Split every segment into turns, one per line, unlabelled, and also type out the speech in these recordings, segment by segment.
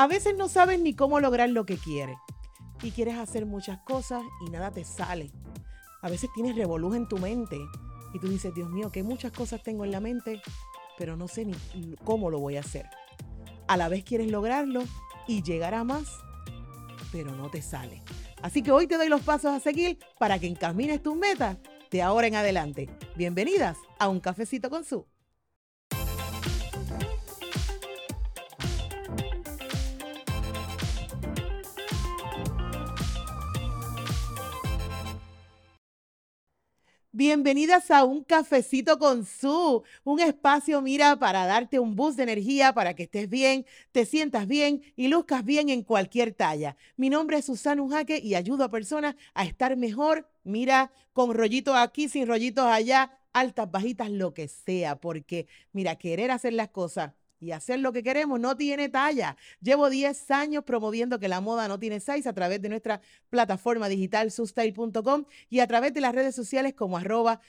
A veces no sabes ni cómo lograr lo que quieres y quieres hacer muchas cosas y nada te sale. A veces tienes revolú en tu mente y tú dices, Dios mío, que muchas cosas tengo en la mente, pero no sé ni cómo lo voy a hacer. A la vez quieres lograrlo y llegar a más, pero no te sale. Así que hoy te doy los pasos a seguir para que encamines tus metas de ahora en adelante. Bienvenidas a Un Cafecito con Su. Bienvenidas a un cafecito con su, un espacio, mira, para darte un boost de energía, para que estés bien, te sientas bien y luzcas bien en cualquier talla. Mi nombre es Susana Unjaque y ayudo a personas a estar mejor, mira, con rollitos aquí, sin rollitos allá, altas, bajitas, lo que sea, porque, mira, querer hacer las cosas y hacer lo que queremos no tiene talla. Llevo 10 años promoviendo que la moda no tiene size a través de nuestra plataforma digital sustyle.com y a través de las redes sociales como arroba.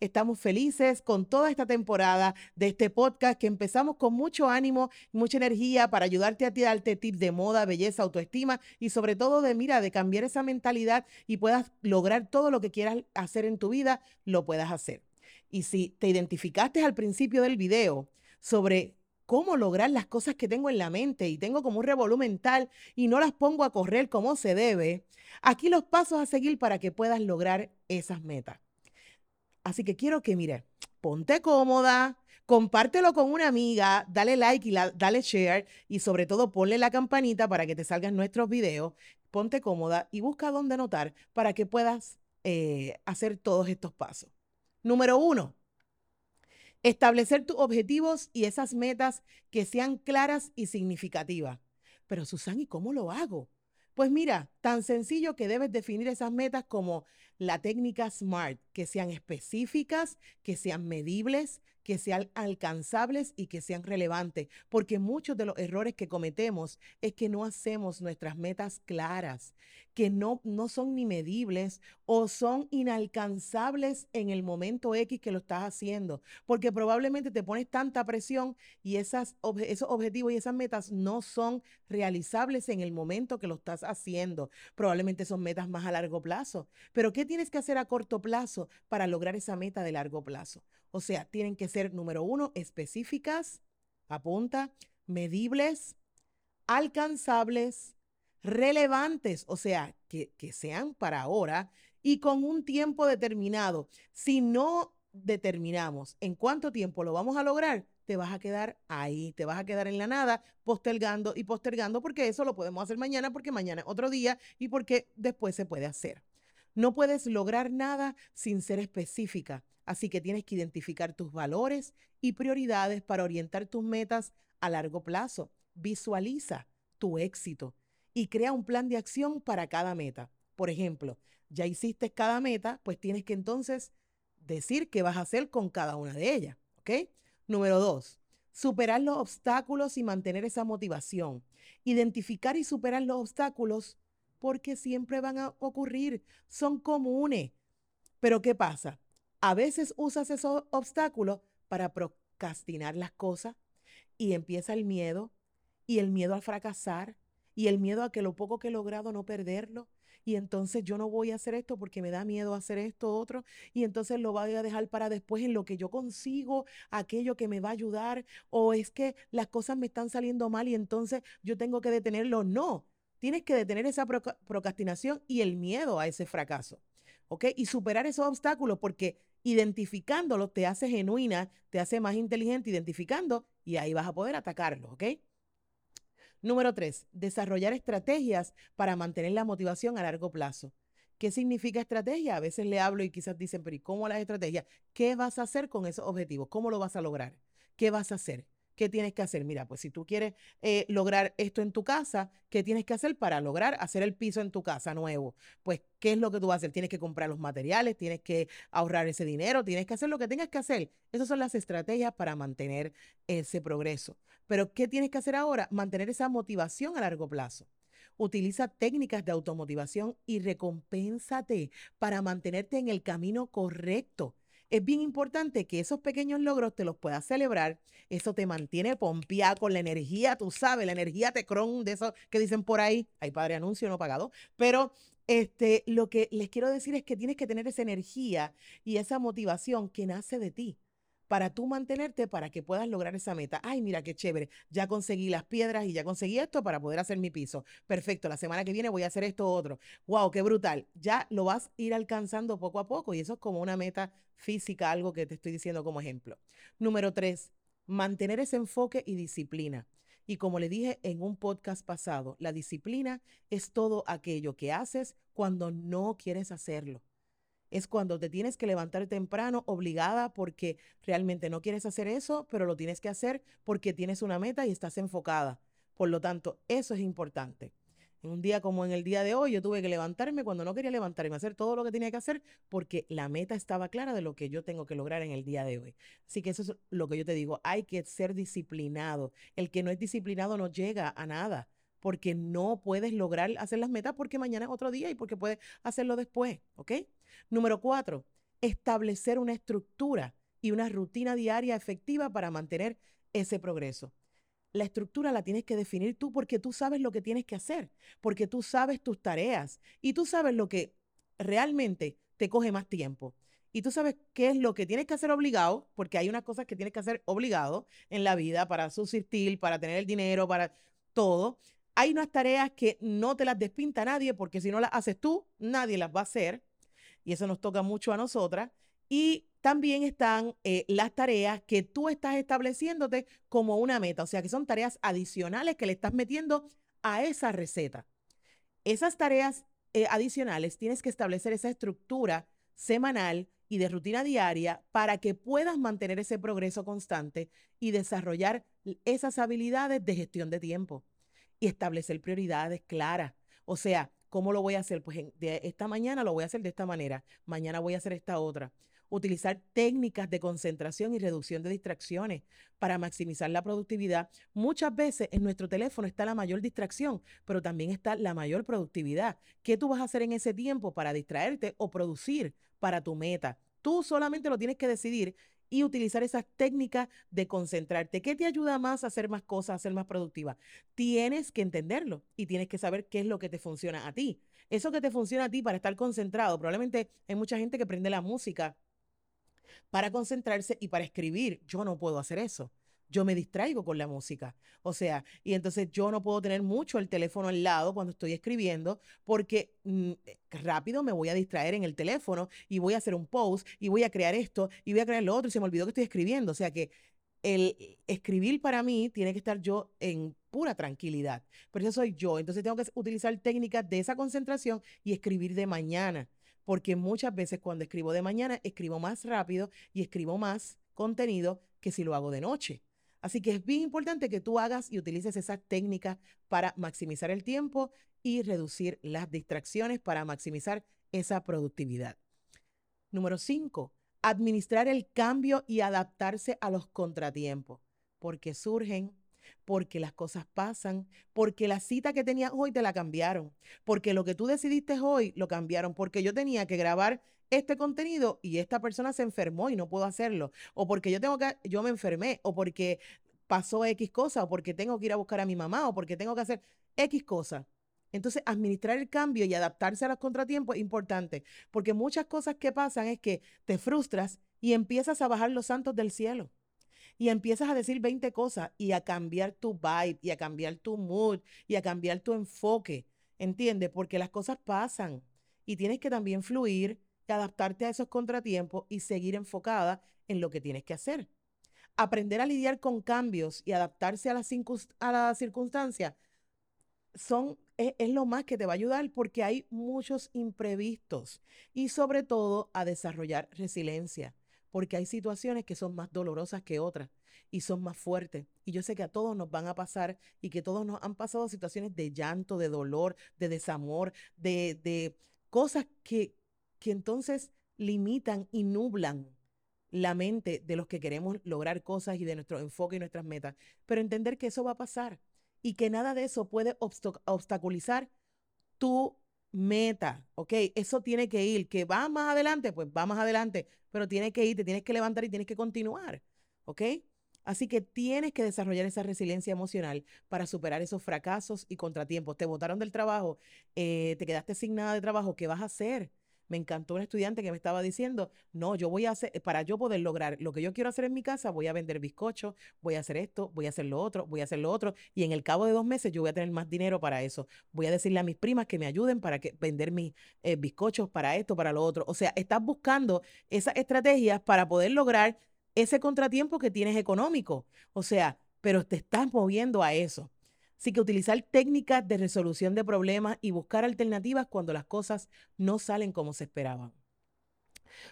Estamos felices con toda esta temporada de este podcast que empezamos con mucho ánimo, mucha energía para ayudarte a ti darte tips de moda, belleza, autoestima y sobre todo de, mira, de cambiar esa mentalidad y puedas lograr todo lo que quieras hacer en tu vida, lo puedas hacer. Y si te identificaste al principio del video, sobre cómo lograr las cosas que tengo en la mente y tengo como un revolú mental y no las pongo a correr como se debe, aquí los pasos a seguir para que puedas lograr esas metas. Así que quiero que, mire, ponte cómoda, compártelo con una amiga, dale like y dale share y sobre todo ponle la campanita para que te salgan nuestros videos. Ponte cómoda y busca dónde anotar para que puedas eh, hacer todos estos pasos. Número uno, Establecer tus objetivos y esas metas que sean claras y significativas. Pero Susan, ¿y cómo lo hago? Pues mira, tan sencillo que debes definir esas metas como la técnica SMART, que sean específicas, que sean medibles, que sean alcanzables y que sean relevantes, porque muchos de los errores que cometemos es que no hacemos nuestras metas claras, que no, no son ni medibles o son inalcanzables en el momento X que lo estás haciendo, porque probablemente te pones tanta presión y esas, esos objetivos y esas metas no son realizables en el momento que lo estás haciendo. Probablemente son metas más a largo plazo, pero ¿qué tienes que hacer a corto plazo para lograr esa meta de largo plazo? O sea, tienen que ser, número uno, específicas, apunta, medibles, alcanzables, relevantes, o sea, que, que, sean para ahora y con un tiempo determinado. Si no determinamos en cuánto tiempo lo vamos a lograr, te vas a quedar ahí, te vas a quedar en la nada, postergando y postergando, porque eso lo podemos hacer mañana, porque mañana es otro día y porque después se puede hacer. No puedes lograr nada sin ser específica. Así que tienes que identificar tus valores y prioridades para orientar tus metas a largo plazo. Visualiza tu éxito y crea un plan de acción para cada meta. Por ejemplo, ya hiciste cada meta, pues tienes que entonces decir qué vas a hacer con cada una de ellas. ¿Ok? Número dos, superar los obstáculos y mantener esa motivación. Identificar y superar los obstáculos porque siempre van a ocurrir, son comunes. Pero ¿qué pasa? A veces usas esos obstáculos para procrastinar las cosas y empieza el miedo y el miedo al fracasar y el miedo a que lo poco que he logrado no perderlo. Y entonces yo no voy a hacer esto porque me da miedo hacer esto otro. Y entonces lo voy a dejar para después en lo que yo consigo, aquello que me va a ayudar. O es que las cosas me están saliendo mal y entonces yo tengo que detenerlo. No, tienes que detener esa procrastinación y el miedo a ese fracaso. ¿Ok? Y superar esos obstáculos porque identificándolo te hace genuina, te hace más inteligente identificando y ahí vas a poder atacarlo, ¿ok? Número tres, desarrollar estrategias para mantener la motivación a largo plazo. ¿Qué significa estrategia? A veces le hablo y quizás dicen, pero ¿y cómo las estrategias? ¿Qué vas a hacer con esos objetivos? ¿Cómo lo vas a lograr? ¿Qué vas a hacer? ¿Qué tienes que hacer? Mira, pues si tú quieres eh, lograr esto en tu casa, ¿qué tienes que hacer para lograr hacer el piso en tu casa nuevo? Pues, ¿qué es lo que tú vas a hacer? Tienes que comprar los materiales, tienes que ahorrar ese dinero, tienes que hacer lo que tengas que hacer. Esas son las estrategias para mantener ese progreso. Pero, ¿qué tienes que hacer ahora? Mantener esa motivación a largo plazo. Utiliza técnicas de automotivación y recompénsate para mantenerte en el camino correcto es bien importante que esos pequeños logros te los puedas celebrar. Eso te mantiene pompeado con la energía, tú sabes, la energía tecrón de eso que dicen por ahí. Hay padre anuncio no pagado. Pero este, lo que les quiero decir es que tienes que tener esa energía y esa motivación que nace de ti para tú mantenerte para que puedas lograr esa meta. Ay, mira qué chévere, ya conseguí las piedras y ya conseguí esto para poder hacer mi piso. Perfecto, la semana que viene voy a hacer esto otro. Wow, qué brutal. Ya lo vas a ir alcanzando poco a poco y eso es como una meta física, algo que te estoy diciendo como ejemplo. Número tres, mantener ese enfoque y disciplina. Y como le dije en un podcast pasado, la disciplina es todo aquello que haces cuando no quieres hacerlo es cuando te tienes que levantar temprano obligada porque realmente no quieres hacer eso, pero lo tienes que hacer porque tienes una meta y estás enfocada. Por lo tanto, eso es importante. En un día como en el día de hoy, yo tuve que levantarme cuando no quería levantarme, hacer todo lo que tenía que hacer porque la meta estaba clara de lo que yo tengo que lograr en el día de hoy. Así que eso es lo que yo te digo, hay que ser disciplinado. El que no es disciplinado no llega a nada porque no puedes lograr hacer las metas porque mañana es otro día y porque puedes hacerlo después, ¿ok? Número cuatro, establecer una estructura y una rutina diaria efectiva para mantener ese progreso. La estructura la tienes que definir tú porque tú sabes lo que tienes que hacer, porque tú sabes tus tareas y tú sabes lo que realmente te coge más tiempo. Y tú sabes qué es lo que tienes que hacer obligado, porque hay unas cosas que tienes que hacer obligado en la vida para subsistir, para tener el dinero, para todo. Hay unas tareas que no te las despinta nadie, porque si no las haces tú, nadie las va a hacer y eso nos toca mucho a nosotras. Y también están eh, las tareas que tú estás estableciéndote como una meta, o sea, que son tareas adicionales que le estás metiendo a esa receta. Esas tareas eh, adicionales tienes que establecer esa estructura semanal y de rutina diaria para que puedas mantener ese progreso constante y desarrollar esas habilidades de gestión de tiempo y establecer prioridades claras. O sea, ¿Cómo lo voy a hacer? Pues de esta mañana lo voy a hacer de esta manera, mañana voy a hacer esta otra. Utilizar técnicas de concentración y reducción de distracciones para maximizar la productividad. Muchas veces en nuestro teléfono está la mayor distracción, pero también está la mayor productividad. ¿Qué tú vas a hacer en ese tiempo para distraerte o producir para tu meta? Tú solamente lo tienes que decidir y utilizar esas técnicas de concentrarte. ¿Qué te ayuda más a hacer más cosas, a ser más productiva? Tienes que entenderlo y tienes que saber qué es lo que te funciona a ti. Eso que te funciona a ti para estar concentrado, probablemente hay mucha gente que prende la música para concentrarse y para escribir. Yo no puedo hacer eso yo me distraigo con la música. O sea, y entonces yo no puedo tener mucho el teléfono al lado cuando estoy escribiendo porque mm, eh, rápido me voy a distraer en el teléfono y voy a hacer un post y voy a crear esto y voy a crear lo otro y se me olvidó que estoy escribiendo. O sea que el escribir para mí tiene que estar yo en pura tranquilidad. Pero eso soy yo. Entonces tengo que utilizar técnicas de esa concentración y escribir de mañana. Porque muchas veces cuando escribo de mañana, escribo más rápido y escribo más contenido que si lo hago de noche. Así que es bien importante que tú hagas y utilices esas técnicas para maximizar el tiempo y reducir las distracciones para maximizar esa productividad. Número cinco, administrar el cambio y adaptarse a los contratiempos, porque surgen, porque las cosas pasan, porque la cita que tenías hoy te la cambiaron, porque lo que tú decidiste hoy lo cambiaron, porque yo tenía que grabar este contenido y esta persona se enfermó y no puedo hacerlo, o porque yo tengo que, yo me enfermé, o porque pasó X cosa, o porque tengo que ir a buscar a mi mamá, o porque tengo que hacer X cosa. Entonces, administrar el cambio y adaptarse a los contratiempos es importante, porque muchas cosas que pasan es que te frustras y empiezas a bajar los santos del cielo. Y empiezas a decir 20 cosas y a cambiar tu vibe y a cambiar tu mood y a cambiar tu enfoque. ¿Entiendes? Porque las cosas pasan y tienes que también fluir adaptarte a esos contratiempos y seguir enfocada en lo que tienes que hacer. Aprender a lidiar con cambios y adaptarse a las, a circunstancias son, es, es, lo más que te va a ayudar porque hay muchos imprevistos y sobre todo a desarrollar resiliencia, porque hay situaciones que son más dolorosas que otras y son más fuertes. Y yo sé que a todos nos van a pasar y que todos nos han pasado situaciones de llanto, de dolor, de desamor, de, de cosas que, que entonces limitan y nublan la mente de los que queremos lograr cosas y de nuestro enfoque y nuestras metas. Pero entender que eso va a pasar y que nada de eso puede obstaculizar tu meta, ¿ok? Eso tiene que ir, que va más adelante, pues va más adelante, pero tiene que ir, te tienes que levantar y tienes que continuar, ¿ok? Así que tienes que desarrollar esa resiliencia emocional para superar esos fracasos y contratiempos. Te botaron del trabajo, eh, te quedaste sin nada de trabajo, ¿qué vas a hacer? Me encantó un estudiante que me estaba diciendo, no, yo voy a hacer, para yo poder lograr lo que yo quiero hacer en mi casa, voy a vender bizcocho, voy a hacer esto, voy a hacer lo otro, voy a hacer lo otro, y en el cabo de dos meses yo voy a tener más dinero para eso. Voy a decirle a mis primas que me ayuden para que, vender mis eh, bizcochos para esto, para lo otro. O sea, estás buscando esas estrategias para poder lograr ese contratiempo que tienes económico. O sea, pero te estás moviendo a eso. Así que utilizar técnicas de resolución de problemas y buscar alternativas cuando las cosas no salen como se esperaban.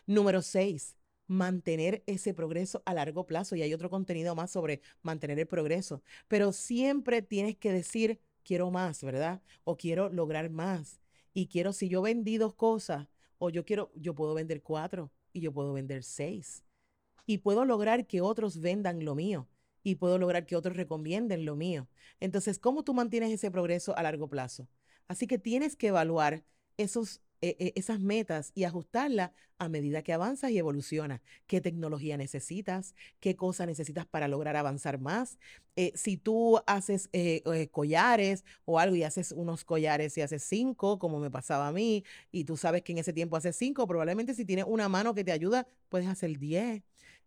Número seis, mantener ese progreso a largo plazo. Y hay otro contenido más sobre mantener el progreso. Pero siempre tienes que decir, quiero más, ¿verdad? O quiero lograr más. Y quiero, si yo vendí dos cosas, o yo quiero, yo puedo vender cuatro y yo puedo vender seis. Y puedo lograr que otros vendan lo mío y puedo lograr que otros recomienden lo mío. Entonces, ¿cómo tú mantienes ese progreso a largo plazo? Así que tienes que evaluar esos, e, e, esas metas y ajustarlas a medida que avanzas y evolucionas. ¿Qué tecnología necesitas? ¿Qué cosa necesitas para lograr avanzar más? Eh, si tú haces eh, eh, collares o algo y haces unos collares y haces cinco, como me pasaba a mí, y tú sabes que en ese tiempo haces cinco, probablemente si tienes una mano que te ayuda, puedes hacer diez.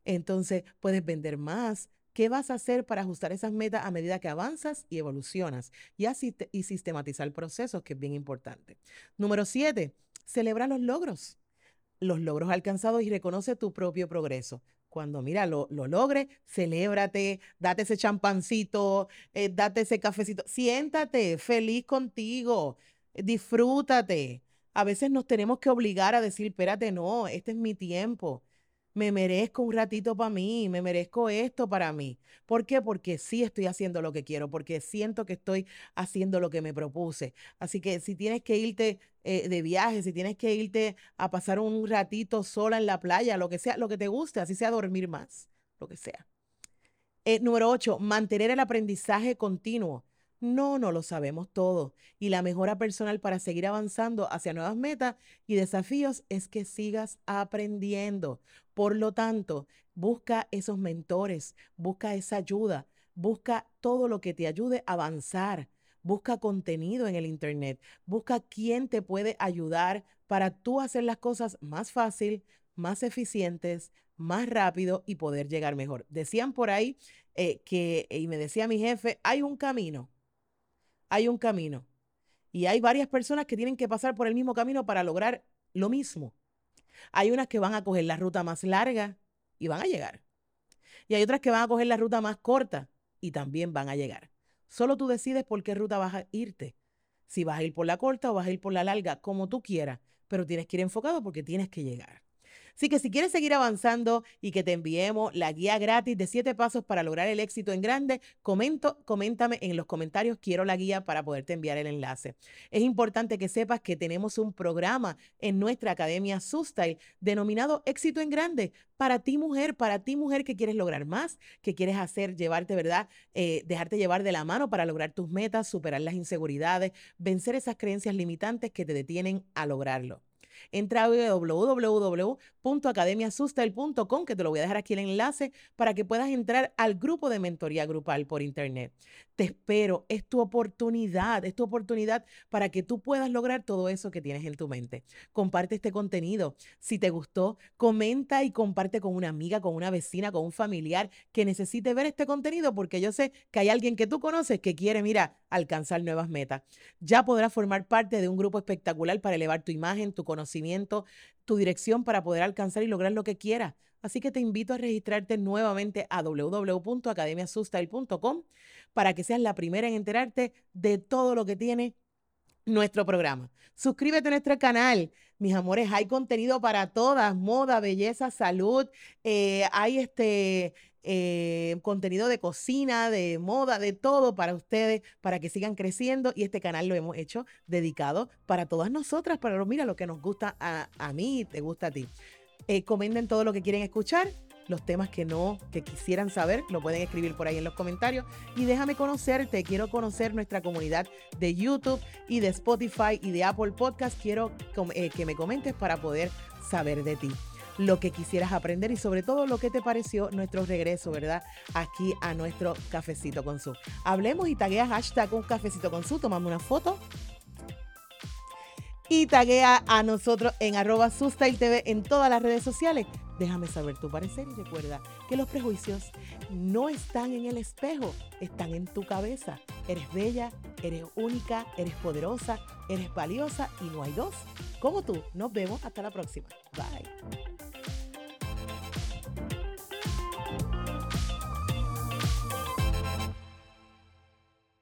Entonces puedes vender más, ¿Qué vas a hacer para ajustar esas metas a medida que avanzas y evolucionas? Y, así y sistematizar procesos, que es bien importante. Número siete, celebra los logros. Los logros alcanzados y reconoce tu propio progreso. Cuando mira, lo, lo logres, celébrate, date ese champancito, eh, date ese cafecito, siéntate feliz contigo, disfrútate. A veces nos tenemos que obligar a decir, espérate, no, este es mi tiempo me merezco un ratito para mí, me merezco esto para mí. ¿Por qué? Porque sí estoy haciendo lo que quiero, porque siento que estoy haciendo lo que me propuse. Así que si tienes que irte eh, de viaje, si tienes que irte a pasar un ratito sola en la playa, lo que sea, lo que te guste, así sea dormir más, lo que sea. Eh, número ocho, mantener el aprendizaje continuo. No, no lo sabemos todo. Y la mejora personal para seguir avanzando hacia nuevas metas y desafíos es que sigas aprendiendo. Por lo tanto, busca esos mentores, busca esa ayuda, busca todo lo que te ayude a avanzar. Busca contenido en el Internet, busca quién te puede ayudar para tú hacer las cosas más fácil, más eficientes, más rápido y poder llegar mejor. Decían por ahí eh, que, y me decía mi jefe, hay un camino hay un camino. Y hay varias personas que tienen que pasar por el mismo camino para lograr lo mismo. Hay unas que van a coger la ruta más larga y van a llegar. Y hay otras que van a coger la ruta más corta y también van a llegar. Solo tú decides por qué ruta vas a irte. Si vas a ir por la corta o vas a ir por la larga, como tú quieras. Pero tienes que ir enfocado porque tienes que llegar. Así que si quieres seguir avanzando y que te enviemos la guía gratis de 7 pasos para lograr el éxito en grande, comento, coméntame en los comentarios, quiero la guía para poderte enviar el enlace. Es importante que sepas que tenemos un programa en nuestra academia Sustyle denominado Éxito en Grande para ti mujer, para ti mujer que quieres lograr más, que quieres hacer, llevarte, ¿verdad? Eh, dejarte llevar de la mano para lograr tus metas, superar las inseguridades, vencer esas creencias limitantes que te detienen a lograrlo. Entra a www.academiasustel.com, que te lo voy a dejar aquí el enlace para que puedas entrar al grupo de mentoría grupal por internet. Te espero, es tu oportunidad, es tu oportunidad para que tú puedas lograr todo eso que tienes en tu mente. Comparte este contenido. Si te gustó, comenta y comparte con una amiga, con una vecina, con un familiar que necesite ver este contenido, porque yo sé que hay alguien que tú conoces que quiere, mira, alcanzar nuevas metas. Ya podrás formar parte de un grupo espectacular para elevar tu imagen, tu conocimiento, tu dirección para poder alcanzar y lograr lo que quieras. Así que te invito a registrarte nuevamente a www.academiasustyle.com para que seas la primera en enterarte de todo lo que tiene nuestro programa. Suscríbete a nuestro canal. Mis amores, hay contenido para todas, moda, belleza, salud. Eh, hay este eh, contenido de cocina, de moda, de todo para ustedes, para que sigan creciendo. Y este canal lo hemos hecho dedicado para todas nosotras, para mira lo que nos gusta a, a mí te gusta a ti. Eh, comenten todo lo que quieren escuchar los temas que no, que quisieran saber, lo pueden escribir por ahí en los comentarios. Y déjame conocerte, quiero conocer nuestra comunidad de YouTube y de Spotify y de Apple Podcast. Quiero eh, que me comentes para poder saber de ti lo que quisieras aprender y sobre todo lo que te pareció nuestro regreso, ¿verdad? Aquí a nuestro cafecito con su. Hablemos y taguea hashtag un cafecito con su, tomamos una foto y taguea a nosotros en arroba TV en todas las redes sociales. Déjame saber tu parecer y recuerda que los prejuicios no están en el espejo, están en tu cabeza. Eres bella, eres única, eres poderosa, eres valiosa y no hay dos como tú. Nos vemos hasta la próxima. Bye.